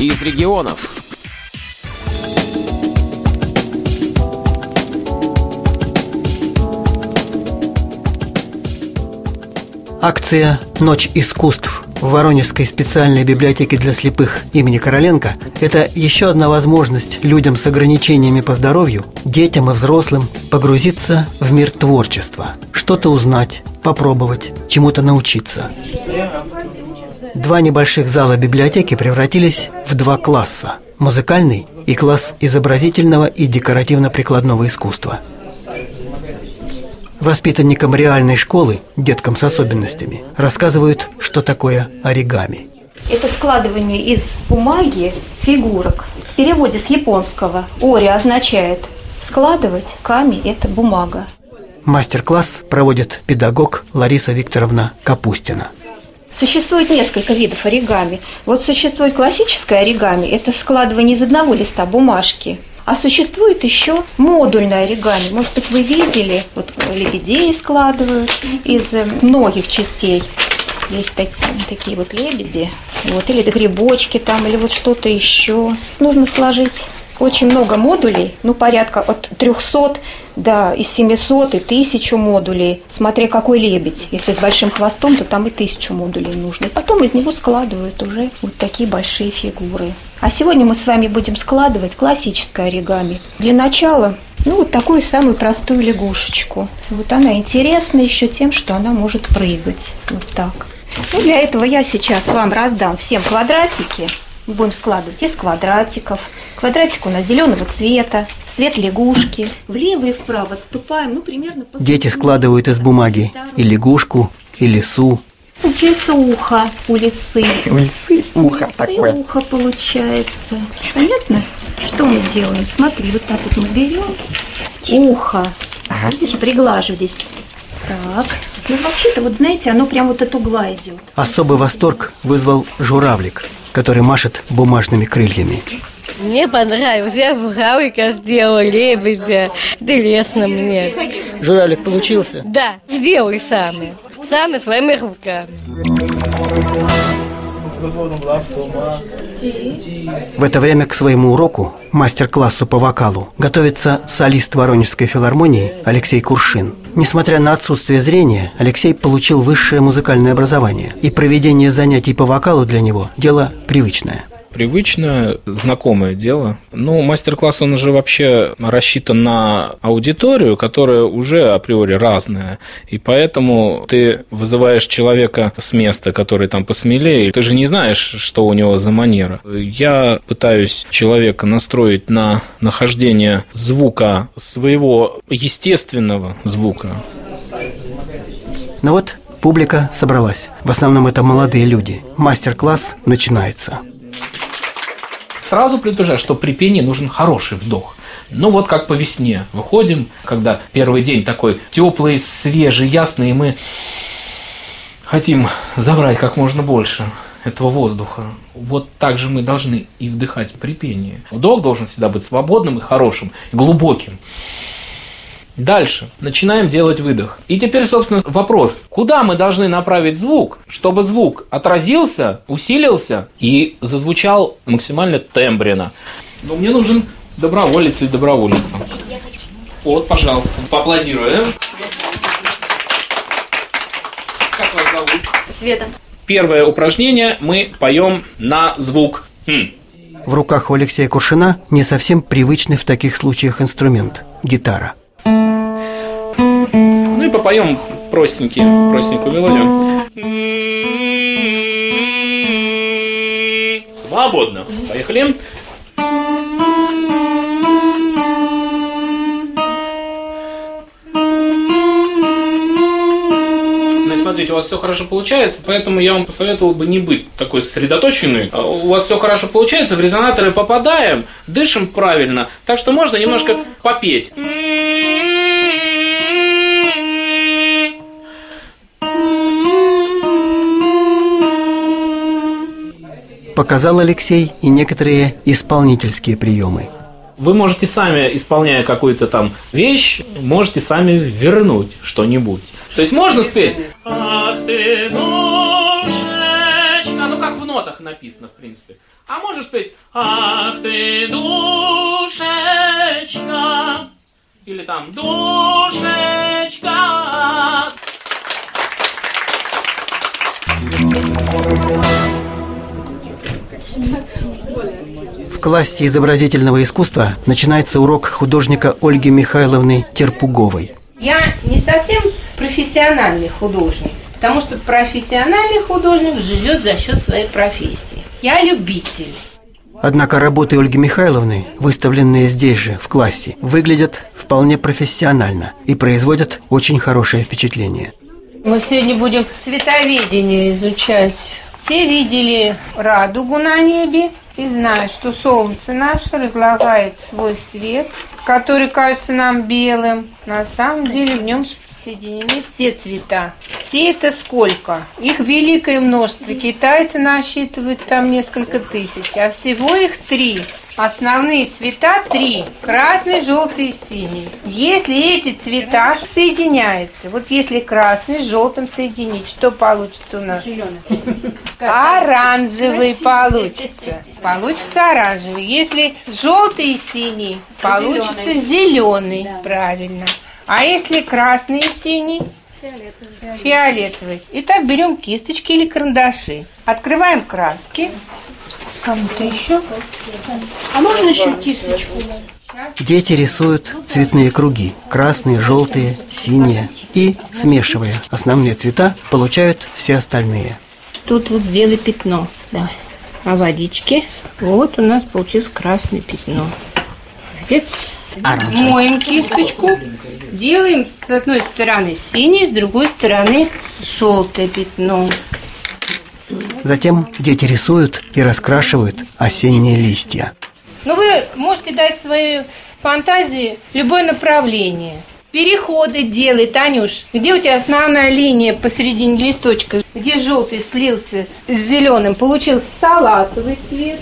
из регионов. Акция «Ночь искусств» в Воронежской специальной библиотеке для слепых имени Короленко – это еще одна возможность людям с ограничениями по здоровью, детям и взрослым погрузиться в мир творчества, что-то узнать, попробовать, чему-то научиться. Два небольших зала библиотеки превратились в два класса – музыкальный и класс изобразительного и декоративно-прикладного искусства – Воспитанникам реальной школы, деткам с особенностями, рассказывают, что такое оригами. Это складывание из бумаги фигурок. В переводе с японского «ори» означает складывать, ками – это бумага. Мастер-класс проводит педагог Лариса Викторовна Капустина. Существует несколько видов оригами. Вот существует классическое оригами – это складывание из одного листа бумажки а существует еще модульное оригами. Может быть, вы видели, вот лебедей складывают из э, многих частей. Есть так, такие вот лебеди, вот, или грибочки там, или вот что-то еще. Нужно сложить очень много модулей, ну, порядка от 300 до и 700, и 1000 модулей, смотря какой лебедь. Если с большим хвостом, то там и 1000 модулей нужно. И потом из него складывают уже вот такие большие фигуры. А сегодня мы с вами будем складывать классическое оригами. Для начала ну, вот такую самую простую лягушечку. Вот она интересна еще тем, что она может прыгать. Вот так. Ну, для этого я сейчас вам раздам всем квадратики будем складывать из квадратиков. Квадратик у нас зеленого цвета, цвет лягушки. Влево и вправо отступаем, ну, примерно по Дети складывают из бумаги и лягушку, и лису. Получается ухо у лисы. У лисы ухо у лисы такое. ухо получается. Понятно? Что мы делаем? Смотри, вот так вот мы берем ухо. Ага. Видишь, приглажу здесь. Так. Ну, вообще-то, вот знаете, оно прям вот от угла идет. Особый восторг вызвал журавлик, который машет бумажными крыльями. Мне понравилось. Я журавлика сделала, лебедя. Интересно мне. Журавлик получился? Да, сделай сами. Сами своими руками. В это время к своему уроку, мастер-классу по вокалу, готовится солист Воронежской филармонии Алексей Куршин. Несмотря на отсутствие зрения, Алексей получил высшее музыкальное образование, и проведение занятий по вокалу для него – дело привычное – привычное, знакомое дело. Ну, мастер-класс, он уже вообще рассчитан на аудиторию, которая уже априори разная. И поэтому ты вызываешь человека с места, который там посмелее, ты же не знаешь, что у него за манера. Я пытаюсь человека настроить на нахождение звука, своего естественного звука. Ну вот, публика собралась. В основном это молодые люди. Мастер-класс начинается. Сразу предупреждаю, что при пении нужен хороший вдох. Ну вот как по весне. Выходим, когда первый день такой теплый, свежий, ясный, и мы хотим забрать как можно больше этого воздуха. Вот так же мы должны и вдыхать при пении. Вдох должен всегда быть свободным и хорошим, и глубоким. Дальше. Начинаем делать выдох. И теперь, собственно, вопрос. Куда мы должны направить звук, чтобы звук отразился, усилился и зазвучал максимально тембренно? Ну, мне нужен доброволец или доброволица. Вот, пожалуйста, поаплодируем. Как вас зовут? Света. Первое упражнение мы поем на звук «хм». В руках у Алексея Куршина не совсем привычный в таких случаях инструмент – гитара. И попоем простенький, простенькую мелодию. Свободно. Поехали. Ну смотрите, у вас все хорошо получается, поэтому я вам посоветовал бы не быть такой сосредоточенной. А У вас все хорошо получается, в резонаторы попадаем, дышим правильно, так что можно немножко попеть. Показал Алексей и некоторые исполнительские приемы. Вы можете сами, исполняя какую-то там вещь, можете сами вернуть что-нибудь. То есть можно спеть «Ах ты, душечка», ну как в нотах написано, в принципе. А можешь спеть «Ах ты, душечка» или там «Душечка». В классе изобразительного искусства начинается урок художника Ольги Михайловны Терпуговой. Я не совсем профессиональный художник, потому что профессиональный художник живет за счет своей профессии. Я любитель. Однако работы Ольги Михайловны, выставленные здесь же, в классе, выглядят вполне профессионально и производят очень хорошее впечатление. Мы сегодня будем цветоведение изучать. Все видели радугу на небе и знают, что солнце наше разлагает свой свет, который кажется нам белым. На самом деле в нем соединены все цвета. Все это сколько? Их великое множество. Китайцы насчитывают там несколько тысяч, а всего их три. Основные цвета три. Красный, желтый и синий. Если эти цвета соединяются, вот если красный с желтым соединить, что получится у нас? Оранжевый получится. Получится оранжевый. Если желтый и синий, получится зеленый. Правильно. А если красный и синий? Фиолетовый. Фиолетовый. Итак, берем кисточки или карандаши. Открываем краски. Кому-то еще? А можно еще кисточку? Дети рисуют цветные круги – красные, желтые, синие. И, смешивая основные цвета, получают все остальные. Тут вот сделай пятно. Давай. А водички? Вот у нас получилось красное пятно. Молодец. Моем кисточку. Делаем с одной стороны синий, с другой стороны желтое пятно. Затем дети рисуют и раскрашивают осенние листья. Но Ну, вы можете дать своей фантазии любое направление. Переходы делай, Танюш. Где у тебя основная линия посередине листочка? Где желтый слился с зеленым? Получился салатовый цвет.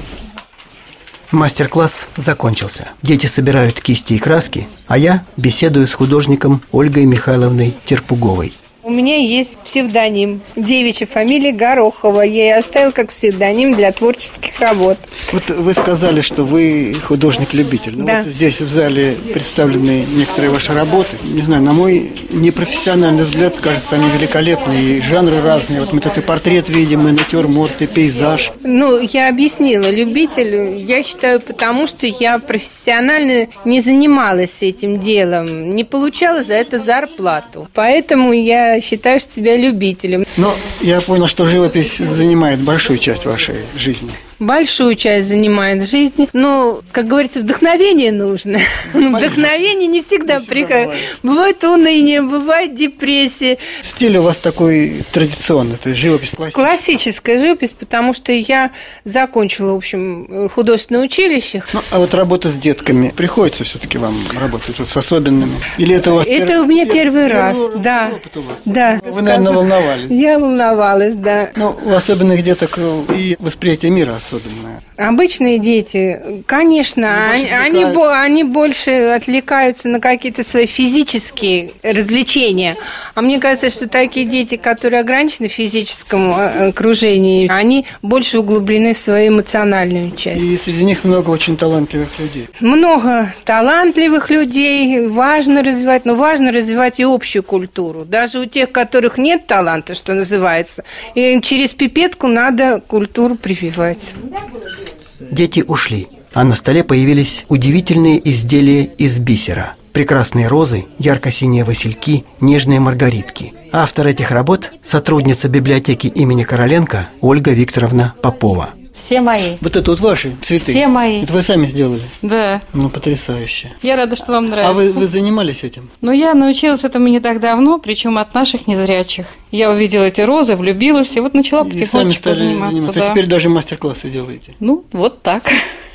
Мастер-класс закончился. Дети собирают кисти и краски, а я беседую с художником Ольгой Михайловной Терпуговой. У меня есть псевдоним. Девичья фамилия Горохова. Я ее оставил как псевдоним для творческих работ. Вот вы сказали, что вы художник-любитель. Ну Да. вот здесь в зале представлены некоторые ваши работы. Не знаю, на мой непрофессиональный взгляд, кажется, они великолепны. И жанры разные. Вот мы тут и портрет видим, и натюрморт, и пейзаж. Ну, я объяснила, любителю, я считаю, потому что я профессионально не занималась этим делом, не получала за это зарплату. Поэтому я считаю себя любителем. Но я понял, что живопись занимает большую часть вашей жизни. Большую часть занимает жизни. Но, как говорится, вдохновение нужно. Вдохновение не всегда приходит. Бывает уныние, бывает депрессия. Стиль у вас такой традиционный, то есть живопись классическая. Классическая живопись, потому что я закончила, в общем, художественное училище. Ну, а вот работа с детками приходится все-таки вам работать вот с особенными? Или это у вас Это пер- у меня пер- первый раз, опыт да. Да. Вы, наверное, волновались. Я волновалась, да. Ну, у особенных деток э, и восприятие мира особенное. Обычные дети, конечно, Они они, они больше отвлекаются на какие-то свои физические развлечения. А мне кажется, что такие дети, которые ограничены в физическом э, окружении, они больше углублены в свою эмоциональную часть. И среди них много очень талантливых людей. Много талантливых людей, важно развивать, но важно развивать и общую культуру. Даже у тех, которых нет таланта, что называется, и через пипетку надо культуру прививать. Дети ушли, а на столе появились удивительные изделия из бисера. Прекрасные розы, ярко-синие васильки, нежные маргаритки. Автор этих работ – сотрудница библиотеки имени Короленко Ольга Викторовна Попова. Все мои. Вот это вот ваши цветы. Все мои. Это вы сами сделали? Да. Ну, потрясающе. Я рада, что вам нравится. А вы, вы занимались этим? Но я научилась этому не так давно, причем от наших незрячих. Я увидела эти розы, влюбилась, и вот начала И сами потихонечку стали заниматься. заниматься. да. А теперь даже мастер-классы делаете. Ну, вот так.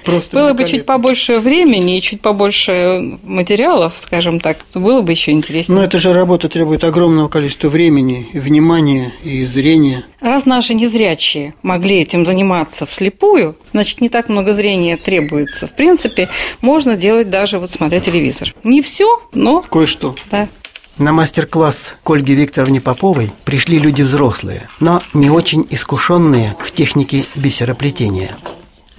Просто Было бы чуть побольше времени и чуть побольше материалов, скажем так, то было бы еще интереснее. Но эта же работа требует огромного количества времени, и внимания и зрения. Раз наши незрячие могли этим заниматься вслепую, значит, не так много зрения требуется. В принципе, можно делать даже вот смотря телевизор. Не все, но Кое-что. да. На мастер-класс к Ольге Викторовне Поповой пришли люди взрослые, но не очень искушенные в технике бисероплетения.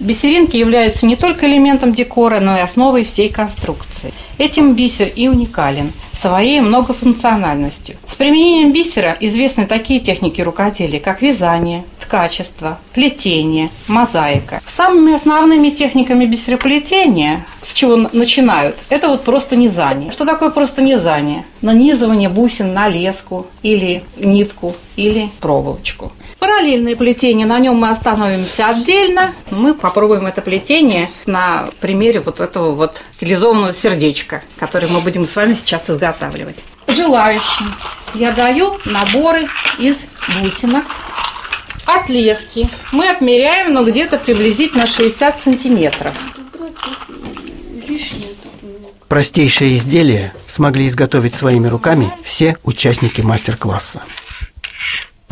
Бисеринки являются не только элементом декора, но и основой всей конструкции. Этим бисер и уникален своей многофункциональностью. С применением бисера известны такие техники рукоделия, как вязание, ткачество, плетение, мозаика. Самыми основными техниками бисероплетения, с чего начинают, это вот просто низание. Что такое просто низание? Нанизывание бусин на леску или нитку или проволочку. Параллельное плетение, на нем мы остановимся отдельно. Мы попробуем это плетение на примере вот этого вот стилизованного сердечка, который мы будем с вами сейчас изготавливать. Желающим я даю наборы из бусинок от лески. Мы отмеряем, но где-то приблизительно 60 сантиметров. Простейшее изделие смогли изготовить своими руками все участники мастер-класса.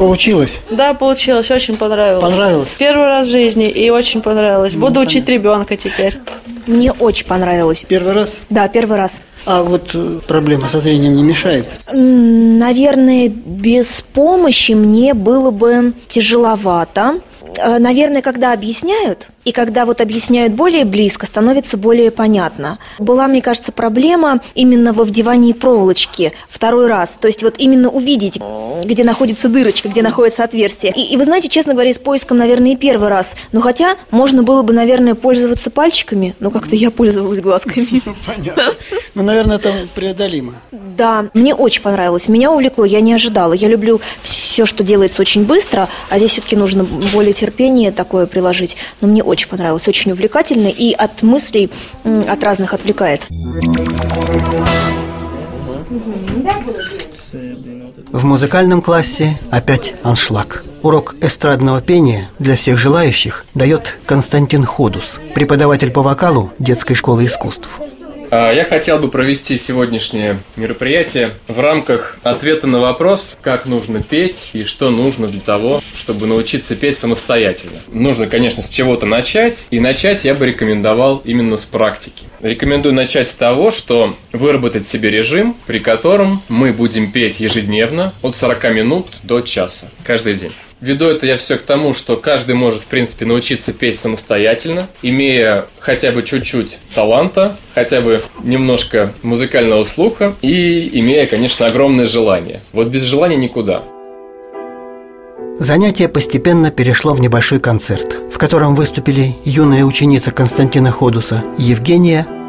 Получилось? Да, получилось, очень понравилось. Понравилось? Первый раз в жизни и очень понравилось. Буду ну, учить ребенка теперь. Мне очень понравилось. Первый раз? Да, первый раз. А вот э, проблема со зрением не мешает? Наверное, без помощи мне было бы тяжеловато. Э, наверное, когда объясняют, и когда вот объясняют более близко, становится более понятно. Была, мне кажется, проблема именно во вдевании проволочки второй раз. То есть вот именно увидеть, где находится дырочка, где находится отверстие. И, и вы знаете, честно говоря, с поиском, наверное, и первый раз. Но хотя можно было бы, наверное, пользоваться пальчиками, но как-то я пользовалась глазками. Понятно. Ну, наверное, это преодолимо. Да, мне очень понравилось. Меня увлекло, я не ожидала. Я люблю все, что делается очень быстро, а здесь все-таки нужно более терпение такое приложить. Но мне очень понравилось, очень увлекательно и от мыслей, от разных отвлекает. В музыкальном классе опять аншлаг. Урок эстрадного пения для всех желающих дает Константин Ходус, преподаватель по вокалу детской школы искусств. А, я хотел бы провести сегодняшнее мероприятие в рамках ответа на вопрос, как нужно петь и что нужно для того, чтобы научиться петь самостоятельно. Нужно, конечно, с чего-то начать, и начать я бы рекомендовал именно с практики. Рекомендую начать с того, что выработать себе режим, при котором мы будем петь ежедневно от 40 минут до часа каждый день. Веду это я все к тому, что каждый может, в принципе, научиться петь самостоятельно, имея хотя бы чуть-чуть таланта, хотя бы немножко музыкального слуха и имея, конечно, огромное желание. Вот без желания никуда. Занятие постепенно перешло в небольшой концерт, в котором выступили юная ученица Константина Ходуса Евгения –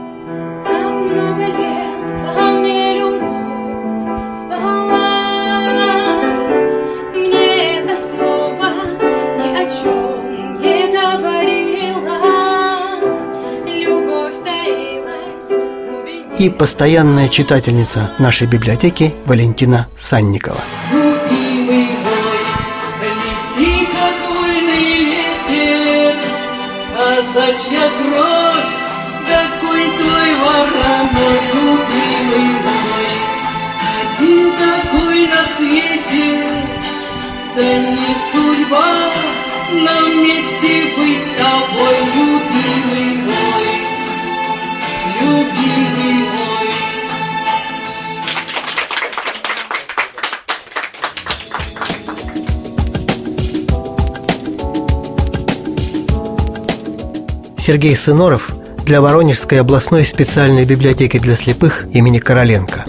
и постоянная читательница нашей библиотеки Валентина Санникова. Казачья кровь, такой твой вороной, любимый мой, один такой на свете, да не судьба нам вместе быть с тобой, любимый мой, любимый Сергей Сыноров для Воронежской областной специальной библиотеки для слепых имени Короленко.